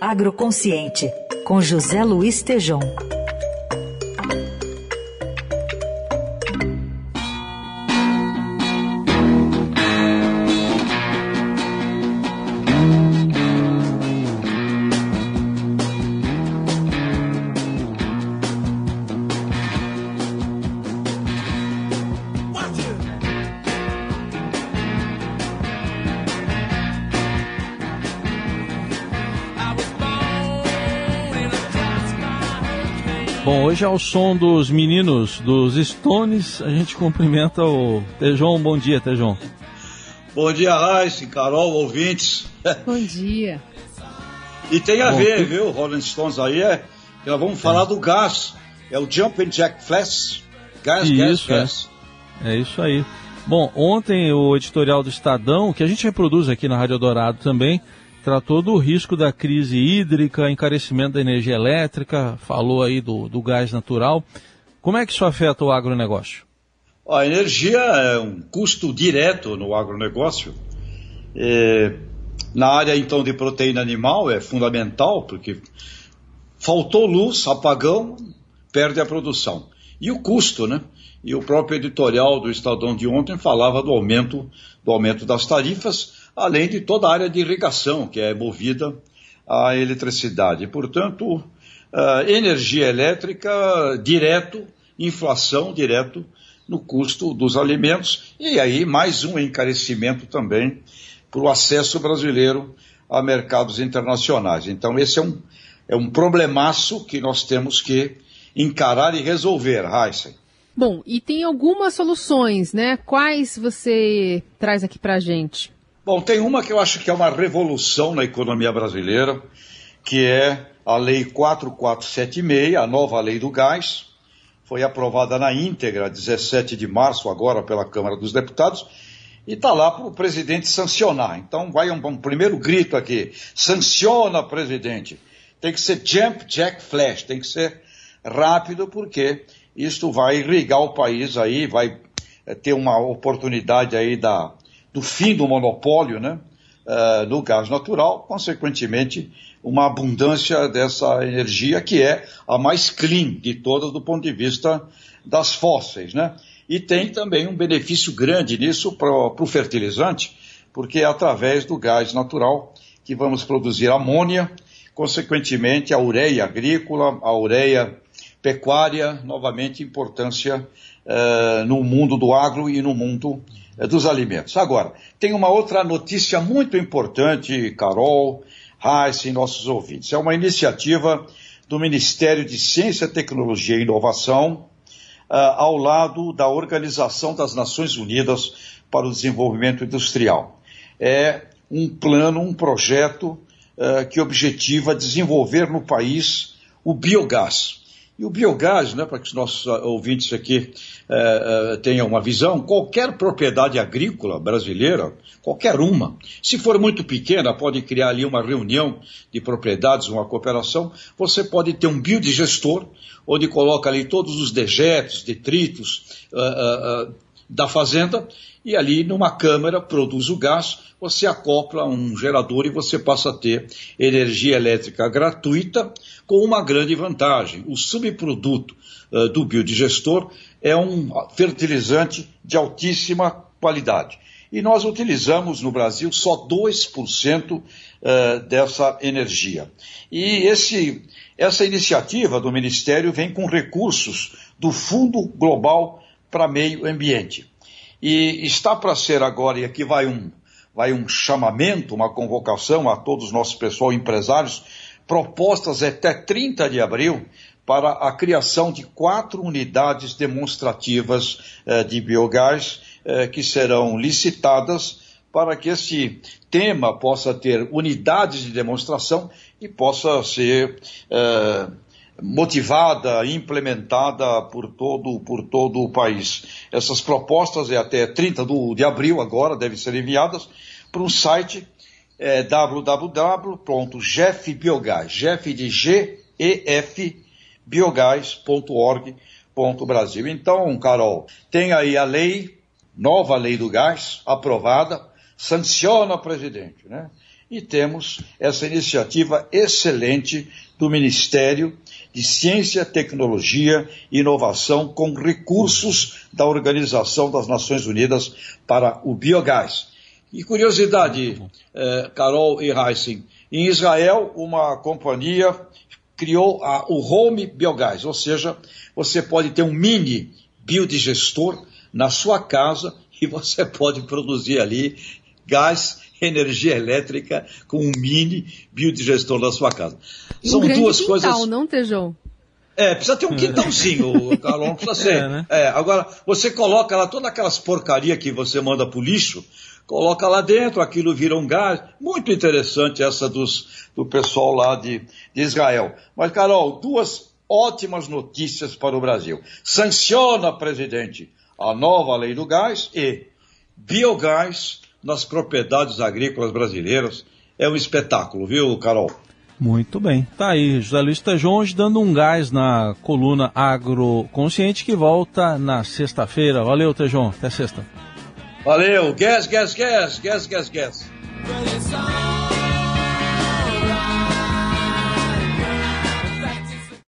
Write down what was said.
Agroconsciente, com José Luiz Tejom. Hoje ao som dos meninos dos Stones, a gente cumprimenta o Tejon. Bom dia, Tejon. Bom dia, Raíssa, Carol, ouvintes. Bom dia. E tem a Bom, ver, viu, Rolling Stones aí, é, nós vamos falar é. do gás. É o Jumping Jack Flash. Gás, isso, gás, gás. É. é isso aí. Bom, ontem o editorial do Estadão, que a gente reproduz aqui na Rádio Dourado também, tratou do risco da crise hídrica, encarecimento da energia elétrica, falou aí do, do gás natural. Como é que isso afeta o agronegócio? A energia é um custo direto no agronegócio. É, na área então de proteína animal é fundamental, porque faltou luz, apagão, perde a produção. E o custo, né? E o próprio editorial do Estadão de ontem falava do aumento, do aumento das tarifas, além de toda a área de irrigação, que é movida à eletricidade. Portanto, energia elétrica direto, inflação direto no custo dos alimentos e aí mais um encarecimento também para o acesso brasileiro a mercados internacionais. Então esse é um, é um problemaço que nós temos que encarar e resolver, Heisen. Bom, e tem algumas soluções, né? Quais você traz aqui para a gente? Bom, tem uma que eu acho que é uma revolução na economia brasileira, que é a Lei 4476, a nova lei do gás. Foi aprovada na íntegra, 17 de março, agora pela Câmara dos Deputados, e está lá para o presidente sancionar. Então vai um, um, primeiro grito aqui: sanciona, presidente. Tem que ser jump, jack, flash, tem que ser rápido, porque isto vai irrigar o país aí, vai eh, ter uma oportunidade aí da, do fim do monopólio né, uh, do gás natural, consequentemente, uma abundância dessa energia que é a mais clean de todas do ponto de vista das fósseis. Né? E tem também um benefício grande nisso para o fertilizante, porque é através do gás natural que vamos produzir amônia, consequentemente a ureia agrícola, a ureia pecuária, novamente importância uh, no mundo do agro e no mundo dos alimentos. Agora, tem uma outra notícia muito importante, Carol, Heiss e nossos ouvintes. É uma iniciativa do Ministério de Ciência, Tecnologia e Inovação, uh, ao lado da Organização das Nações Unidas para o Desenvolvimento Industrial. É um plano, um projeto uh, que objetiva desenvolver no país o biogás. E o biogás, né, para que os nossos ah, ouvintes aqui é, é, tenham uma visão, qualquer propriedade agrícola brasileira, qualquer uma, se for muito pequena, pode criar ali uma reunião de propriedades, uma cooperação, você pode ter um biodigestor, onde coloca ali todos os dejetos, detritos uh, uh, uh, da fazenda, e ali numa câmara produz o gás, você acopla um gerador e você passa a ter energia elétrica gratuita, com uma grande vantagem. O subproduto uh, do biodigestor é um fertilizante de altíssima qualidade. E nós utilizamos no Brasil só 2% uh, dessa energia. E esse, essa iniciativa do Ministério vem com recursos do Fundo Global para Meio Ambiente. E está para ser agora, e aqui vai um, vai um chamamento, uma convocação a todos os nossos pessoal empresários, propostas até 30 de abril para a criação de quatro unidades demonstrativas eh, de biogás eh, que serão licitadas para que esse tema possa ter unidades de demonstração e possa ser eh, motivada, implementada por todo, por todo o país. Essas propostas é até 30 do, de abril agora, devem ser enviadas para um site é, www.jefbiogás, Jeff de G E F biogás.org.brasil. Então, Carol, tem aí a lei, nova lei do gás, aprovada, sanciona o presidente, né? E temos essa iniciativa excelente do Ministério de Ciência, Tecnologia e Inovação com recursos da Organização das Nações Unidas para o biogás. E curiosidade, eh, Carol e Heissing, em Israel, uma companhia criou a, o Home Biogás, ou seja, você pode ter um mini biodigestor na sua casa e você pode produzir ali gás, energia elétrica com um mini biodigestor na sua casa. São um duas quintal, coisas. não, Tejão? É, precisa ter um quintalzinho, Carol, não precisa ser. É, né? é, agora, você coloca lá todas aquelas porcaria que você manda pro lixo, coloca lá dentro, aquilo vira um gás. Muito interessante essa dos, do pessoal lá de, de Israel. Mas, Carol, duas ótimas notícias para o Brasil. Sanciona, presidente, a nova lei do gás e biogás nas propriedades agrícolas brasileiras. É um espetáculo, viu, Carol? Muito bem. Tá aí, José Luiz Tejon dando um gás na coluna agroconsciente que volta na sexta-feira. Valeu, Tejon. Até sexta. Valeu. Gas, gas, gas, gas, gas, gas.